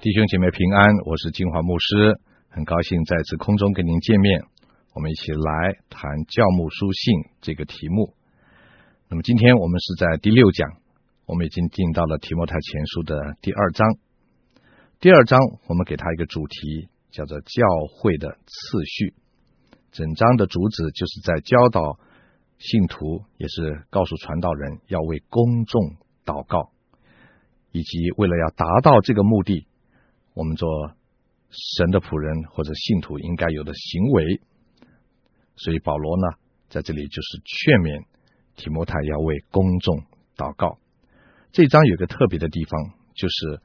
弟兄姐妹平安，我是金华牧师，很高兴再次空中跟您见面。我们一起来谈教牧书信这个题目。那么今天我们是在第六讲，我们已经进到了提摩太前书的第二章。第二章我们给他一个主题，叫做教会的次序。整章的主旨就是在教导信徒，也是告诉传道人要为公众祷告，以及为了要达到这个目的。我们做神的仆人或者信徒应该有的行为，所以保罗呢在这里就是劝勉提摩太要为公众祷告。这章有个特别的地方，就是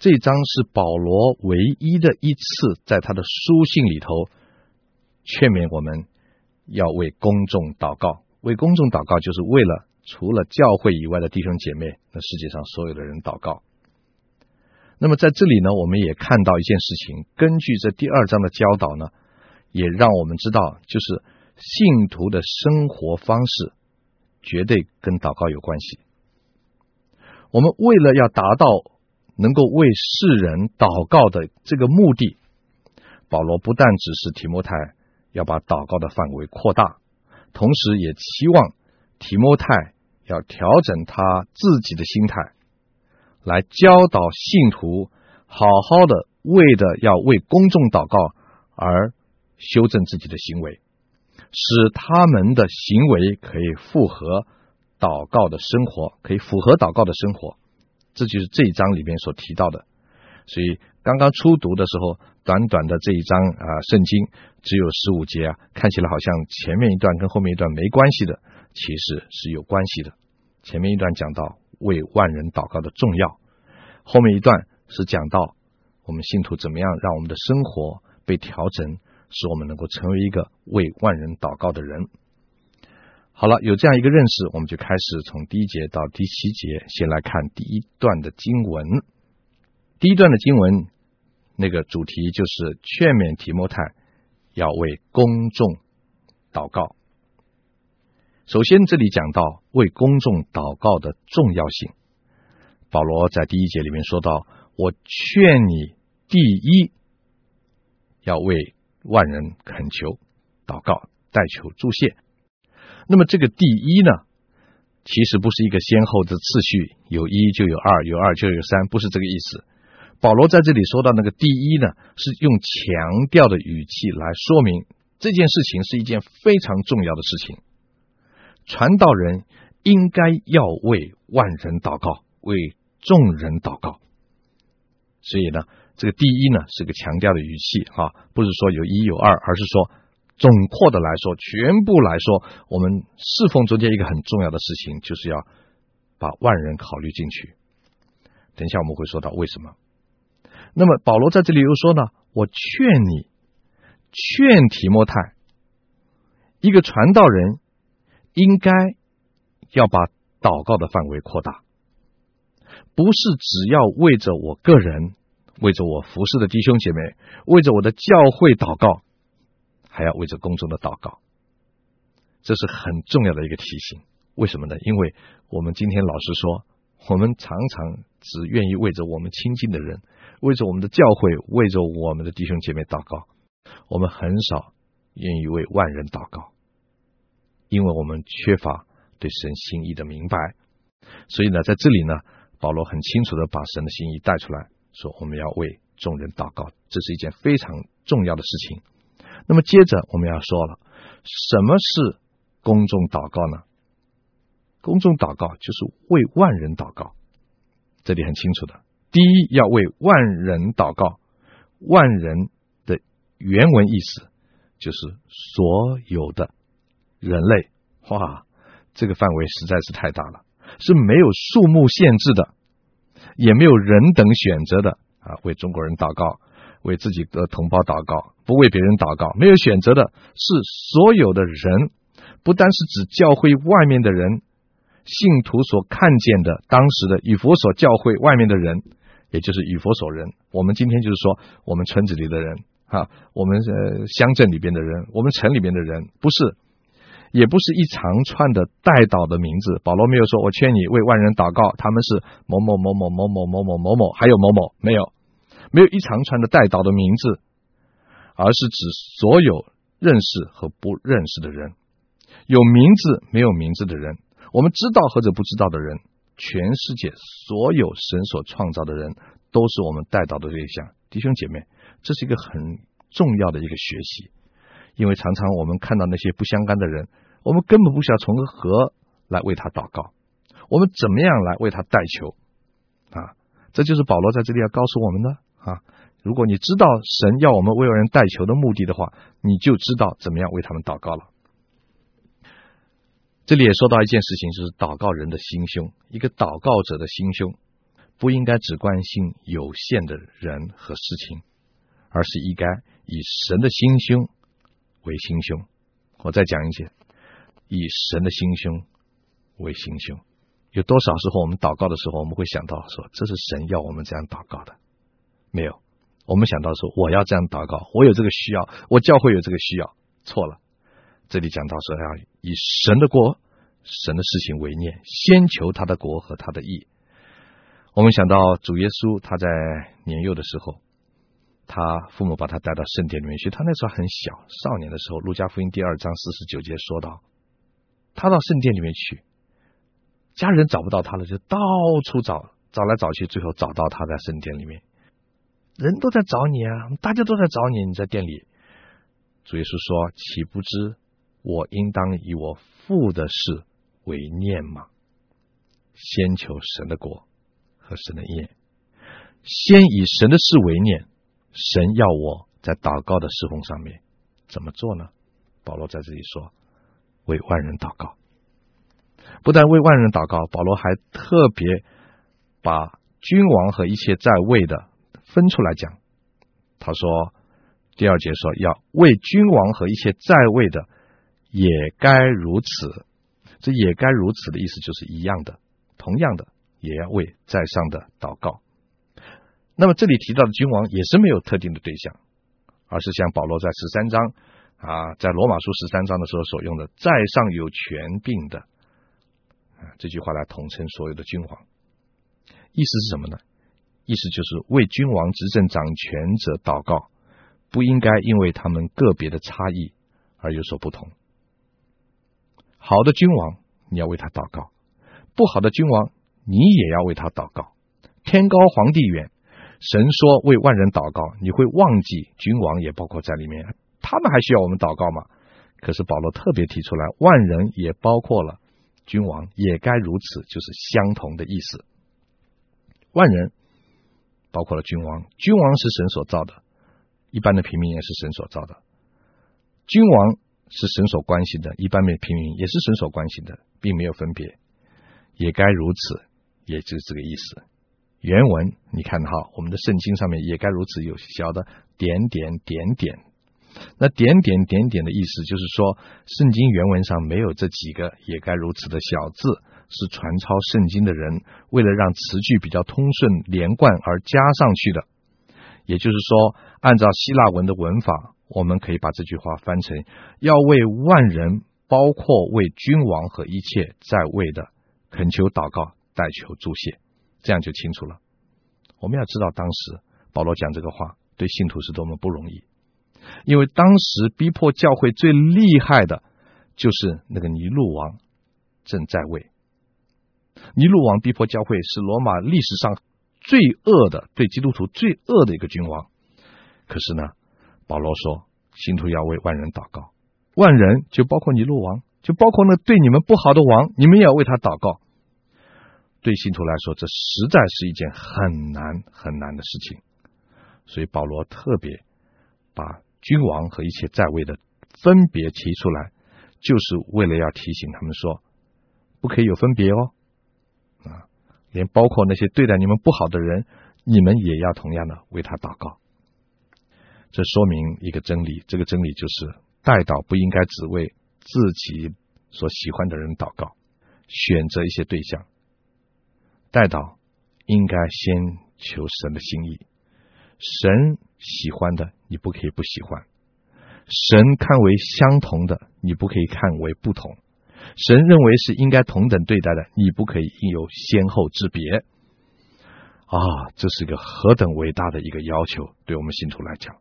这章是保罗唯一的一次在他的书信里头劝勉我们要为公众祷告。为公众祷告就是为了除了教会以外的弟兄姐妹，那世界上所有的人祷告。那么在这里呢，我们也看到一件事情。根据这第二章的教导呢，也让我们知道，就是信徒的生活方式绝对跟祷告有关系。我们为了要达到能够为世人祷告的这个目的，保罗不但指示提摩太要把祷告的范围扩大，同时也期望提摩太要调整他自己的心态。来教导信徒，好好的为的要为公众祷告而修正自己的行为，使他们的行为可以符合祷告的生活，可以符合祷告的生活。这就是这一章里面所提到的。所以刚刚初读的时候，短短的这一章啊，圣经只有十五节啊，看起来好像前面一段跟后面一段没关系的，其实是有关系的。前面一段讲到。为万人祷告的重要，后面一段是讲到我们信徒怎么样让我们的生活被调整，使我们能够成为一个为万人祷告的人。好了，有这样一个认识，我们就开始从第一节到第七节，先来看第一段的经文。第一段的经文那个主题就是劝勉提摩太要为公众祷告。首先，这里讲到为公众祷告的重要性。保罗在第一节里面说到：“我劝你，第一要为万人恳求、祷告、代求、祝谢。”那么，这个第一呢，其实不是一个先后的次序，有一就有二，有二就有三，不是这个意思。保罗在这里说到那个第一呢，是用强调的语气来说明这件事情是一件非常重要的事情。传道人应该要为万人祷告，为众人祷告。所以呢，这个第一呢是个强调的语气啊，不是说有一有二，而是说总括的来说，全部来说，我们侍奉中间一个很重要的事情，就是要把万人考虑进去。等一下我们会说到为什么。那么保罗在这里又说呢，我劝你，劝提摩太，一个传道人。应该要把祷告的范围扩大，不是只要为着我个人，为着我服侍的弟兄姐妹，为着我的教会祷告，还要为着公众的祷告。这是很重要的一个提醒。为什么呢？因为我们今天老实说，我们常常只愿意为着我们亲近的人，为着我们的教会，为着我们的弟兄姐妹祷告，我们很少愿意为万人祷告。因为我们缺乏对神心意的明白，所以呢，在这里呢，保罗很清楚的把神的心意带出来，说我们要为众人祷告，这是一件非常重要的事情。那么接着我们要说了，什么是公众祷告呢？公众祷告就是为万人祷告，这里很清楚的。第一，要为万人祷告，万人的原文意思就是所有的。人类，哇，这个范围实在是太大了，是没有数目限制的，也没有人等选择的啊！为中国人祷告，为自己的同胞祷告，不为别人祷告，没有选择的，是所有的人，不单是指教会外面的人，信徒所看见的当时的以佛所教会外面的人，也就是以佛所人。我们今天就是说，我们村子里的人啊，我们呃乡镇里边的人，我们城里边的人，不是。也不是一长串的代祷的名字。保罗没有说：“我劝你为万人祷告，他们是某某某某某某某某某某，还有某某没有。”没有一长串的代祷的名字，而是指所有认识和不认识的人，有名字没有名字的人，我们知道或者不知道的人，全世界所有神所创造的人，都是我们代祷的对象。弟兄姐妹，这是一个很重要的一个学习，因为常常我们看到那些不相干的人，我们根本不需要从何来为他祷告，我们怎么样来为他代求啊？这就是保罗在这里要告诉我们的啊！如果你知道神要我们为人代求的目的的话，你就知道怎么样为他们祷告了。这里也说到一件事情，就是祷告人的心胸。一个祷告者的心胸，不应该只关心有限的人和事情，而是应该以神的心胸为心胸。我再讲一些，以神的心胸为心胸。有多少时候我们祷告的时候，我们会想到说，这是神要我们这样祷告的？没有，我们想到说，我要这样祷告，我有这个需要，我教会有这个需要，错了。这里讲到说，要以神的国、神的事情为念，先求他的国和他的义。我们想到主耶稣，他在年幼的时候，他父母把他带到圣殿里面去，他那时候很小，少年的时候，路加福音第二章四十九节说到，他到圣殿里面去。家人找不到他了，就到处找，找来找去，最后找到他在圣殿里面。人都在找你啊，大家都在找你，你在店里。主耶稣说：“岂不知我应当以我父的事为念吗？先求神的国和神的业，先以神的事为念。神要我在祷告的侍奉上面怎么做呢？”保罗在这里说：“为万人祷告。”不但为万人祷告，保罗还特别把君王和一切在位的分出来讲。他说：“第二节说要为君王和一切在位的，也该如此。这也该如此的意思就是一样的，同样的也要为在上的祷告。那么这里提到的君王也是没有特定的对象，而是像保罗在十三章啊，在罗马书十三章的时候所用的，在上有权柄的。”这句话来统称所有的君王，意思是什么呢？意思就是为君王执政掌权者祷告，不应该因为他们个别的差异而有所不同。好的君王，你要为他祷告；不好的君王，你也要为他祷告。天高皇帝远，神说为万人祷告，你会忘记君王也包括在里面，他们还需要我们祷告吗？可是保罗特别提出来，万人也包括了。君王也该如此，就是相同的意思。万人包括了君王，君王是神所造的，一般的平民也是神所造的。君王是神所关心的，一般的平民也是神所关心的，并没有分别。也该如此，也就是这个意思。原文你看哈，我们的圣经上面也该如此，有小的点点点点。那点点点点的意思就是说，圣经原文上没有这几个也该如此的小字，是传抄圣经的人为了让词句比较通顺连贯而加上去的。也就是说，按照希腊文的文法，我们可以把这句话翻成：要为万人，包括为君王和一切在位的，恳求祷告，代求助谢，这样就清楚了。我们要知道，当时保罗讲这个话，对信徒是多么不容易。因为当时逼迫教会最厉害的，就是那个尼禄王正在位。尼禄王逼迫教会是罗马历史上最恶的，对基督徒最恶的一个君王。可是呢，保罗说，信徒要为万人祷告，万人就包括尼禄王，就包括那对你们不好的王，你们也要为他祷告。对信徒来说，这实在是一件很难很难的事情。所以保罗特别把。君王和一切在位的分别提出来，就是为了要提醒他们说，不可以有分别哦，啊，连包括那些对待你们不好的人，你们也要同样的为他祷告。这说明一个真理，这个真理就是代祷不应该只为自己所喜欢的人祷告，选择一些对象，代祷应该先求神的心意。神喜欢的，你不可以不喜欢；神看为相同的，你不可以看为不同；神认为是应该同等对待的，你不可以应有先后之别。啊，这是一个何等伟大的一个要求，对我们信徒来讲。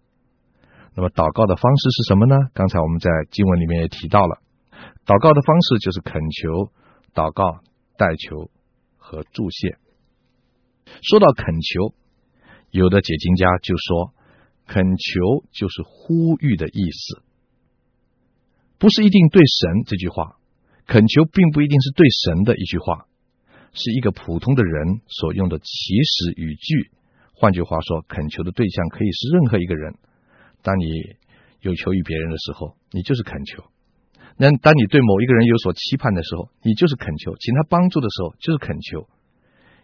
那么祷告的方式是什么呢？刚才我们在经文里面也提到了，祷告的方式就是恳求、祷告、代求和祝谢。说到恳求，有的解经家就说，恳求就是呼吁的意思，不是一定对神这句话。恳求并不一定是对神的一句话，是一个普通的人所用的祈使语句。换句话说，恳求的对象可以是任何一个人。当你有求于别人的时候，你就是恳求；那当你对某一个人有所期盼的时候，你就是恳求；请他帮助的时候，就是恳求。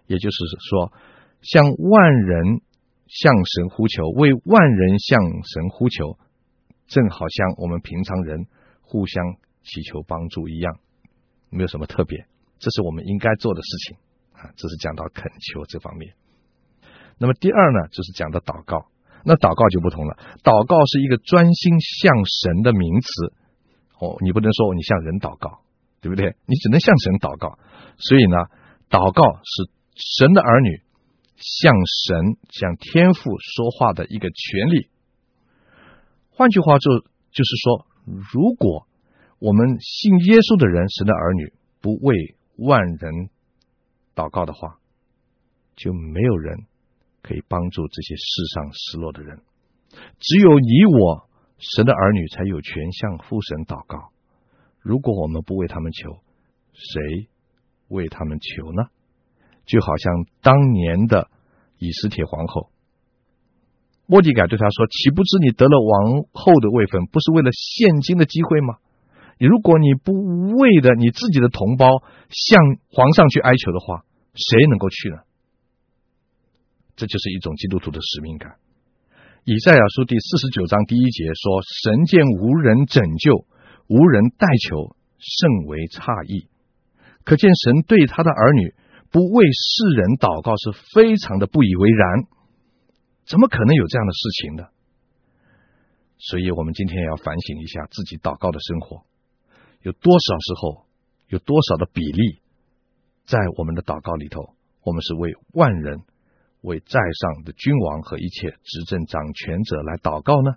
也就是说，向万人向神呼求，为万人向神呼求，正好像我们平常人互相祈求帮助一样。没有什么特别，这是我们应该做的事情啊。这是讲到恳求这方面。那么第二呢，就是讲到祷告。那祷告就不同了，祷告是一个专心向神的名词哦。你不能说你向人祷告，对不对？你只能向神祷告。所以呢，祷告是神的儿女向神、向天父说话的一个权利。换句话就就是说，如果我们信耶稣的人，神的儿女，不为万人祷告的话，就没有人可以帮助这些世上失落的人。只有你我，神的儿女，才有权向父神祷告。如果我们不为他们求，谁为他们求呢？就好像当年的以斯帖皇后，莫迪改对他说：“岂不知你得了王后的位分，不是为了现今的机会吗？”如果你不为的你自己的同胞向皇上去哀求的话，谁能够去呢？这就是一种基督徒的使命感。以赛亚书第四十九章第一节说：“神见无人拯救，无人代求，甚为诧异。”可见神对他的儿女不为世人祷告是非常的不以为然。怎么可能有这样的事情呢？所以我们今天要反省一下自己祷告的生活。有多少时候，有多少的比例，在我们的祷告里头，我们是为万人、为在上的君王和一切执政掌权者来祷告呢？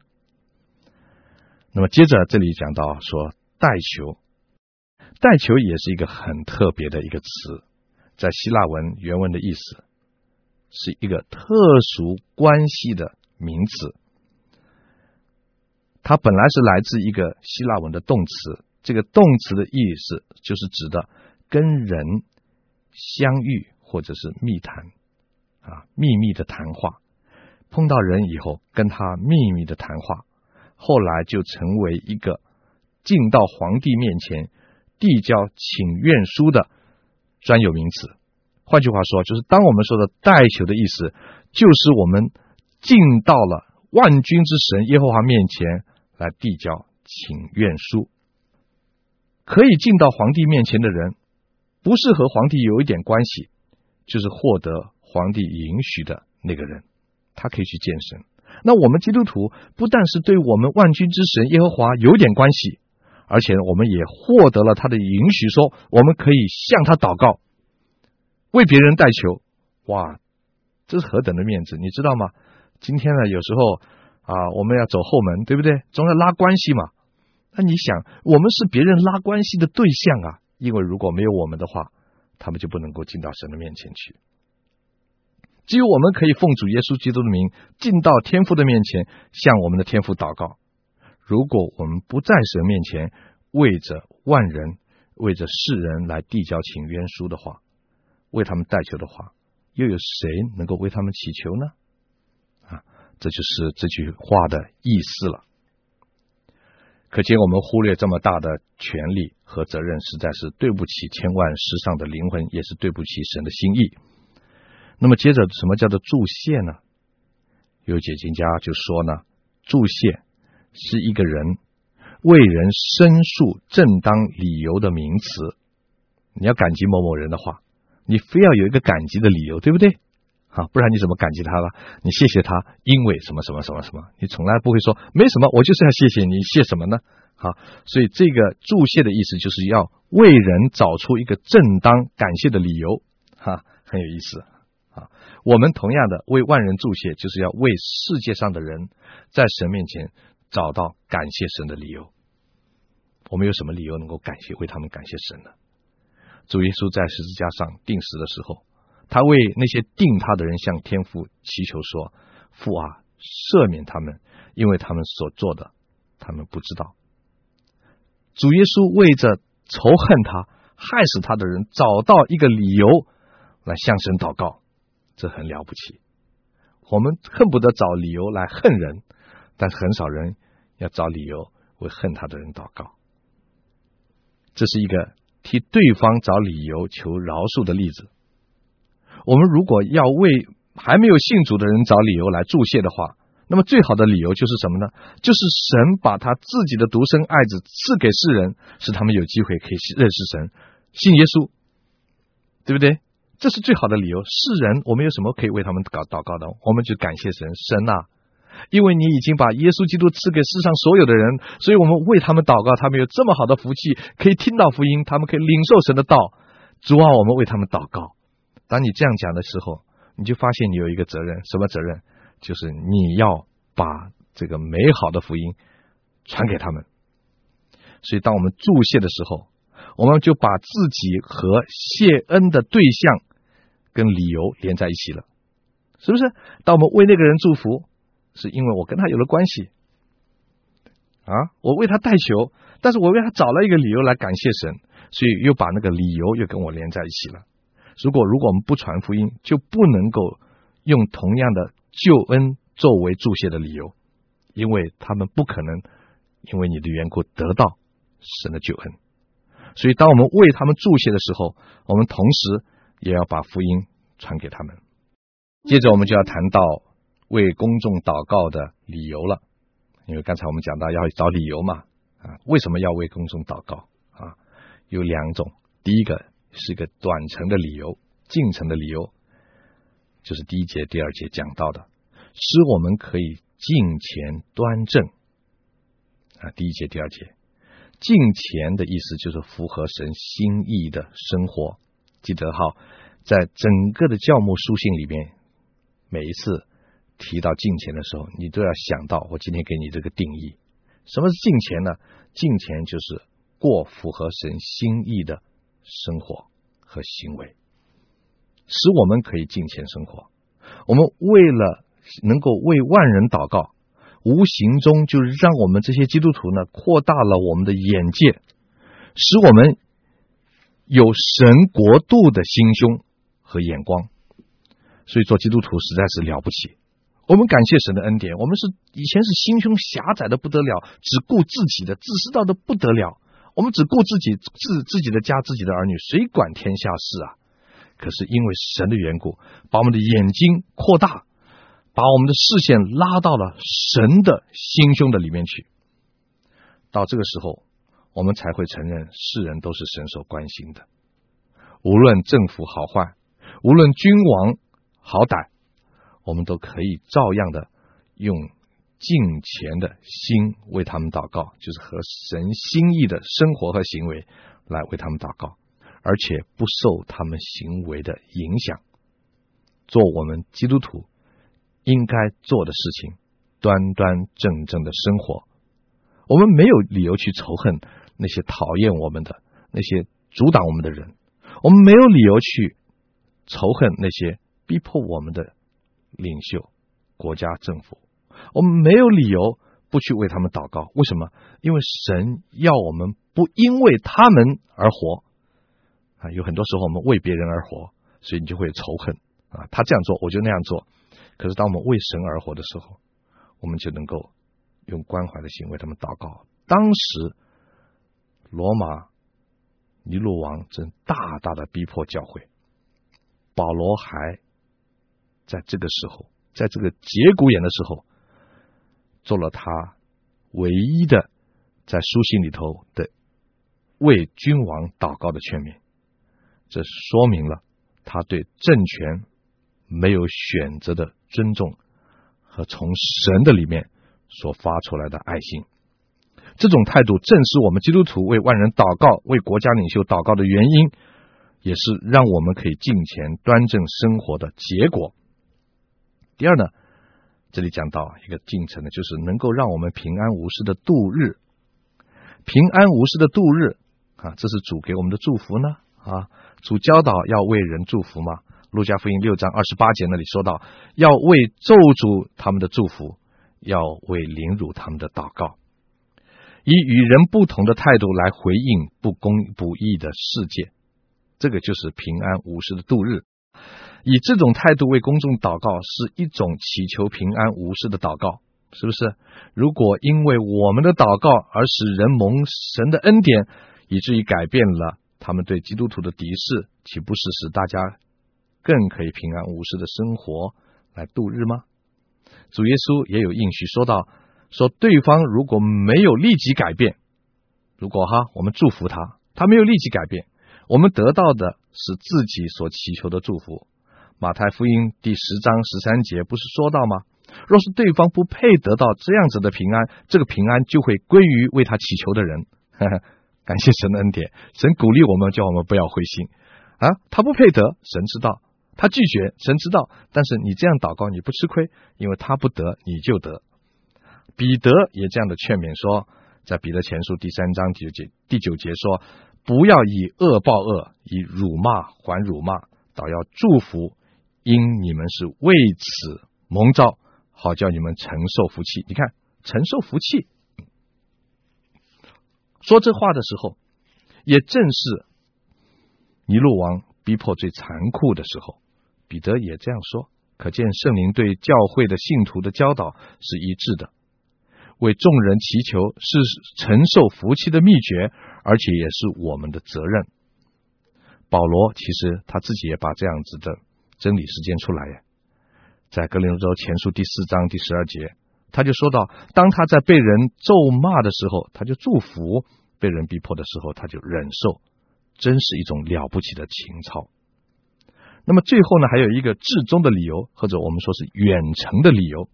那么接着这里讲到说代求，代求也是一个很特别的一个词，在希腊文原文的意思是一个特殊关系的名词，它本来是来自一个希腊文的动词。这个动词的意思就是指的跟人相遇或者是密谈啊，秘密的谈话。碰到人以后跟他秘密的谈话，后来就成为一个进到皇帝面前递交请愿书的专有名词。换句话说，就是当我们说的代求的意思，就是我们进到了万军之神耶和华面前来递交请愿书。可以进到皇帝面前的人，不是和皇帝有一点关系，就是获得皇帝允许的那个人，他可以去见神。那我们基督徒不但是对我们万军之神耶和华有点关系，而且我们也获得了他的允许，说我们可以向他祷告，为别人代求。哇，这是何等的面子，你知道吗？今天呢，有时候啊，我们要走后门，对不对？总要拉关系嘛。那你想，我们是别人拉关系的对象啊，因为如果没有我们的话，他们就不能够进到神的面前去。只有我们可以奉主耶稣基督的名进到天父的面前，向我们的天父祷告。如果我们不在神面前为着万人、为着世人来递交请愿书的话，为他们代求的话，又有谁能够为他们祈求呢？啊，这就是这句话的意思了。可见我们忽略这么大的权利和责任，实在是对不起千万世上的灵魂，也是对不起神的心意。那么接着，什么叫做助谢呢？有解经家就说呢，助谢是一个人为人申诉正当理由的名词。你要感激某某人的话，你非要有一个感激的理由，对不对？啊，不然你怎么感激他了？你谢谢他，因为什么什么什么什么？你从来不会说没什么，我就是要谢谢你，谢什么呢？好，所以这个注谢的意思就是要为人找出一个正当感谢的理由，哈，很有意思啊。我们同样的为万人祝谢，就是要为世界上的人在神面前找到感谢神的理由。我们有什么理由能够感谢为他们感谢神呢？主耶稣在十字架上钉死的时候，他为那些钉他的人向天父祈求说：“父啊，赦免他们，因为他们所做的，他们不知道。”主耶稣为着仇恨他、害死他的人找到一个理由来向神祷告，这很了不起。我们恨不得找理由来恨人，但是很少人要找理由为恨他的人祷告。这是一个替对方找理由求饶恕的例子。我们如果要为还没有信主的人找理由来助谢的话，那么最好的理由就是什么呢？就是神把他自己的独生爱子赐给世人，使他们有机会可以认识神、信耶稣，对不对？这是最好的理由。世人，我们有什么可以为他们搞祷告的？我们就感谢神，神啊。因为你已经把耶稣基督赐给世上所有的人，所以我们为他们祷告，他们有这么好的福气，可以听到福音，他们可以领受神的道。主啊，我们为他们祷告。当你这样讲的时候，你就发现你有一个责任，什么责任？就是你要把这个美好的福音传给他们。所以，当我们祝谢的时候，我们就把自己和谢恩的对象跟理由连在一起了，是不是？当我们为那个人祝福。是因为我跟他有了关系啊，我为他代求，但是我为他找了一个理由来感谢神，所以又把那个理由又跟我连在一起了。如果如果我们不传福音，就不能够用同样的救恩作为祝谢的理由，因为他们不可能因为你的缘故得到神的救恩。所以当我们为他们祝谢的时候，我们同时也要把福音传给他们。接着我们就要谈到。为公众祷告的理由了，因为刚才我们讲到要找理由嘛，啊，为什么要为公众祷告啊？有两种，第一个是一个短程的理由，近程的理由，就是第一节、第二节讲到的，使我们可以敬虔端正啊。第一节、第二节，敬虔的意思就是符合神心意的生活。记得哈，在整个的教牧书信里面，每一次。提到敬虔的时候，你都要想到我今天给你这个定义：什么是敬虔呢？敬虔就是过符合神心意的生活和行为，使我们可以敬虔生活。我们为了能够为万人祷告，无形中就是让我们这些基督徒呢扩大了我们的眼界，使我们有神国度的心胸和眼光。所以做基督徒实在是了不起。我们感谢神的恩典。我们是以前是心胸狭窄的不得了，只顾自己的，自私到的不得了。我们只顾自己自自己的家、自己的儿女，谁管天下事啊？可是因为神的缘故，把我们的眼睛扩大，把我们的视线拉到了神的心胸的里面去。到这个时候，我们才会承认世人都是神所关心的，无论政府好坏，无论君王好歹。我们都可以照样的用敬虔的心为他们祷告，就是和神心意的生活和行为来为他们祷告，而且不受他们行为的影响，做我们基督徒应该做的事情，端端正正的生活。我们没有理由去仇恨那些讨厌我们的、那些阻挡我们的人，我们没有理由去仇恨那些逼迫我们的。领袖、国家、政府，我们没有理由不去为他们祷告。为什么？因为神要我们不因为他们而活啊！有很多时候我们为别人而活，所以你就会仇恨啊！他这样做，我就那样做。可是当我们为神而活的时候，我们就能够用关怀的心为他们祷告。当时罗马尼禄王正大大的逼迫教会，保罗还。在这个时候，在这个节骨眼的时候，做了他唯一的在书信里头的为君王祷告的劝勉，这说明了他对政权没有选择的尊重和从神的里面所发出来的爱心。这种态度正是我们基督徒为万人祷告、为国家领袖祷告的原因，也是让我们可以敬虔端正生活的结果。第二呢，这里讲到一个进程呢，就是能够让我们平安无事的度日，平安无事的度日啊，这是主给我们的祝福呢啊。主教导要为人祝福吗？路加福音六章二十八节那里说到，要为咒诅他们的祝福，要为凌辱他们的祷告，以与人不同的态度来回应不公不义的世界，这个就是平安无事的度日。以这种态度为公众祷告，是一种祈求平安无事的祷告，是不是？如果因为我们的祷告而使人蒙神的恩典，以至于改变了他们对基督徒的敌视，岂不是使大家更可以平安无事的生活来度日吗？主耶稣也有应许说到，说对方如果没有立即改变，如果哈我们祝福他，他没有立即改变，我们得到的是自己所祈求的祝福。马太福音第十章十三节不是说到吗？若是对方不配得到这样子的平安，这个平安就会归于为他祈求的人。呵呵，感谢神的恩典，神鼓励我们，叫我们不要灰心啊！他不配得，神知道；他拒绝，神知道。但是你这样祷告，你不吃亏，因为他不得，你就得。彼得也这样的劝勉说，在彼得前书第三章第九节第九节说：不要以恶报恶，以辱骂还辱骂，倒要祝福。因你们是为此蒙召，好叫你们承受福气。你看，承受福气。说这话的时候，也正是尼禄王逼迫最残酷的时候。彼得也这样说，可见圣灵对教会的信徒的教导是一致的。为众人祈求是承受福气的秘诀，而且也是我们的责任。保罗其实他自己也把这样子的。真理实践出来呀，在哥林多前书第四章第十二节，他就说到：当他在被人咒骂的时候，他就祝福；被人逼迫的时候，他就忍受。真是一种了不起的情操。那么最后呢，还有一个至终的理由，或者我们说是远程的理由。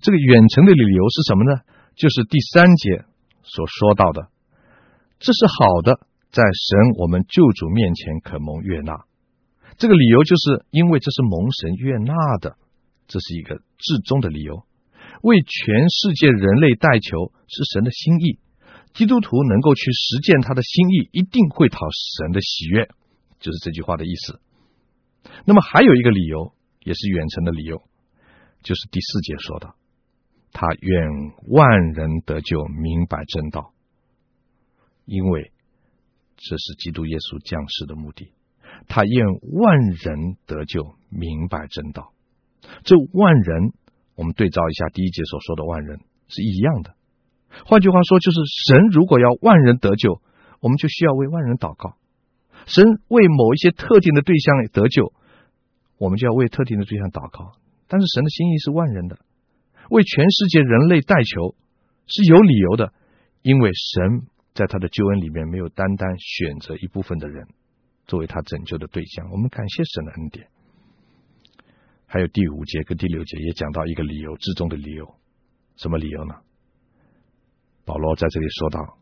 这个远程的理由是什么呢？就是第三节所说到的，这是好的，在神我们救主面前可蒙悦纳。这个理由就是因为这是蒙神悦纳的，这是一个至终的理由。为全世界人类代求是神的心意，基督徒能够去实践他的心意，一定会讨神的喜悦，就是这句话的意思。那么还有一个理由，也是远程的理由，就是第四节说的，他愿万人得救，明白真道，因为这是基督耶稣降世的目的。他愿万人得救，明白真道。这万人，我们对照一下第一节所说的万人是一样的。换句话说，就是神如果要万人得救，我们就需要为万人祷告。神为某一些特定的对象得救，我们就要为特定的对象祷告。但是神的心意是万人的，为全世界人类代求是有理由的，因为神在他的救恩里面没有单单选择一部分的人。作为他拯救的对象，我们感谢神的恩典。还有第五节跟第六节也讲到一个理由之中的理由，什么理由呢？保罗在这里说道：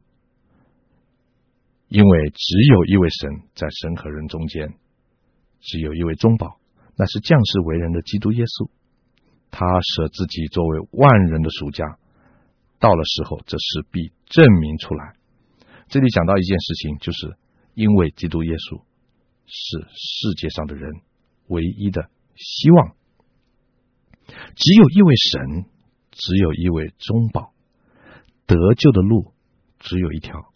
因为只有一位神在神和人中间，只有一位中保，那是降世为人的基督耶稣。他舍自己作为万人的赎价，到了时候，这事必证明出来。这里讲到一件事情，就是因为基督耶稣。是世界上的人唯一的希望。只有一位神，只有一位中保，得救的路只有一条，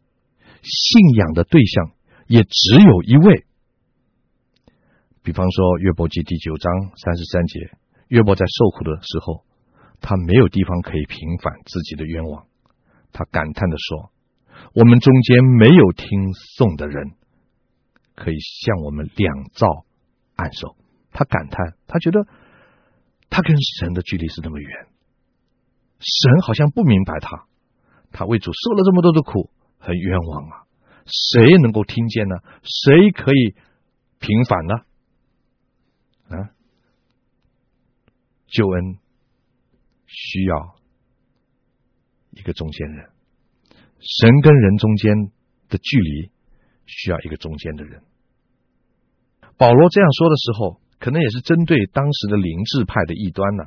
信仰的对象也只有一位。比方说，约伯记第九章三十三节，约伯在受苦的时候，他没有地方可以平反自己的冤枉，他感叹地说：“我们中间没有听讼的人。”可以向我们两造按手，他感叹，他觉得他跟神的距离是那么远，神好像不明白他，他为主受了这么多的苦，很冤枉啊！谁能够听见呢？谁可以平反呢？啊，救恩需要一个中间人，神跟人中间的距离。需要一个中间的人。保罗这样说的时候，可能也是针对当时的灵智派的异端呢、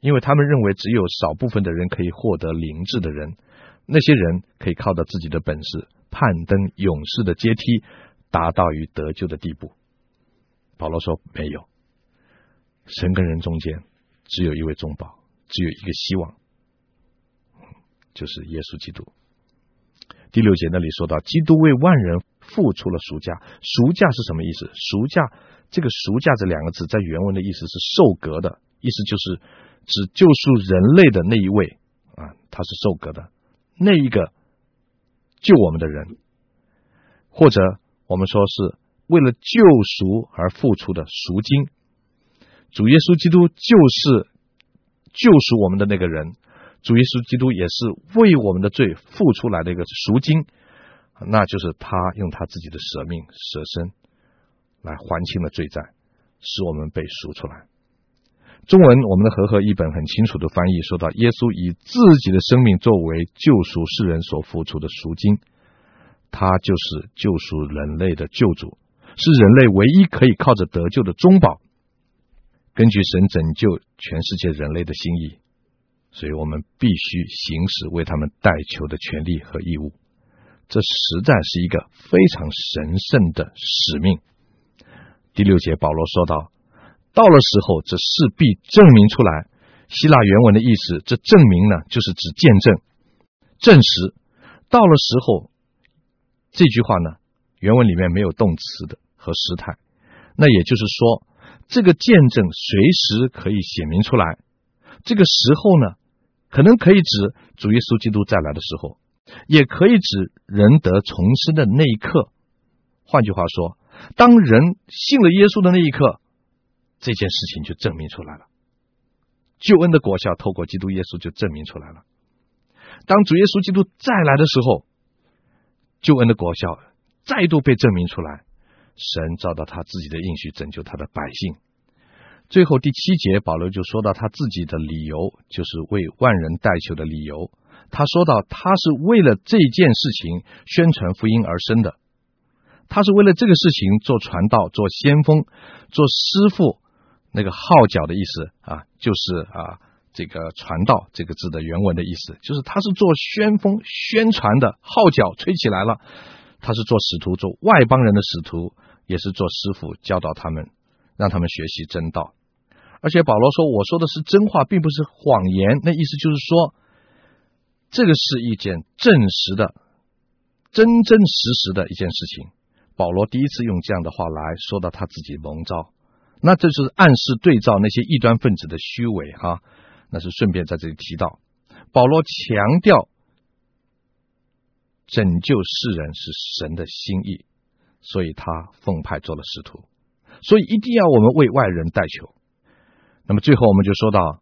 因为他们认为只有少部分的人可以获得灵智的人，那些人可以靠着自己的本事攀登勇士的阶梯，达到于得救的地步。保罗说：“没有，神跟人中间只有一位中保，只有一个希望，就是耶稣基督。”第六节那里说到，基督为万人付出了赎价。赎价是什么意思？赎价这个赎价这两个字在原文的意思是受格的，意思就是指救赎人类的那一位啊，他是受格的那一个救我们的人，或者我们说是为了救赎而付出的赎金。主耶稣基督就是救赎我们的那个人。主耶稣基督也是为我们的罪付出来的一个赎金，那就是他用他自己的舍命舍身来还清了罪债，使我们被赎出来。中文我们的和合译本很清楚的翻译说到，耶稣以自己的生命作为救赎世人所付出的赎金，他就是救赎人类的救主，是人类唯一可以靠着得救的中保。根据神拯救全世界人类的心意。所以我们必须行使为他们代求的权利和义务，这实在是一个非常神圣的使命。第六节，保罗说道：“到了时候，这势必证明出来。”希腊原文的意思，这证明呢，就是指见证、证实。到了时候，这句话呢，原文里面没有动词的和时态，那也就是说，这个见证随时可以显明出来。这个时候呢，可能可以指主耶稣基督再来的时候，也可以指人得重生的那一刻。换句话说，当人信了耶稣的那一刻，这件事情就证明出来了。救恩的果效透过基督耶稣就证明出来了。当主耶稣基督再来的时候，救恩的果效再度被证明出来。神照到他自己的应许，拯救他的百姓。最后第七节，保罗就说到他自己的理由，就是为万人代求的理由。他说到，他是为了这件事情宣传福音而生的，他是为了这个事情做传道、做先锋、做师傅。那个号角的意思啊，就是啊这个传道这个字的原文的意思，就是他是做宣锋、宣传的号角吹起来了。他是做使徒，做外邦人的使徒，也是做师傅，教导他们。让他们学习真道，而且保罗说：“我说的是真话，并不是谎言。”那意思就是说，这个是一件真实的、真真实实的一件事情。保罗第一次用这样的话来说到他自己蒙召，那这是暗示对照那些异端分子的虚伪哈。那是顺便在这里提到，保罗强调拯救世人是神的心意，所以他奉派做了使徒。所以一定要我们为外人代求。那么最后我们就说到，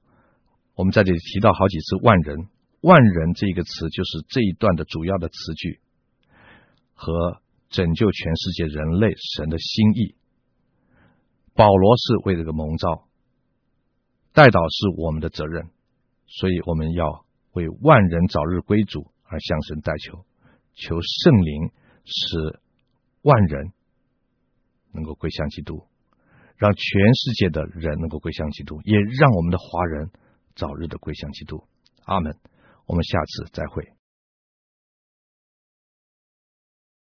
我们在这里提到好几次“万人”，“万人”这个词就是这一段的主要的词句，和拯救全世界人类神的心意。保罗是为这个蒙召，代祷是我们的责任，所以我们要为万人早日归主而向神代求，求圣灵使万人。能够归向基督，让全世界的人能够归向基督，也让我们的华人早日的归向基督。阿门。我们下次再会。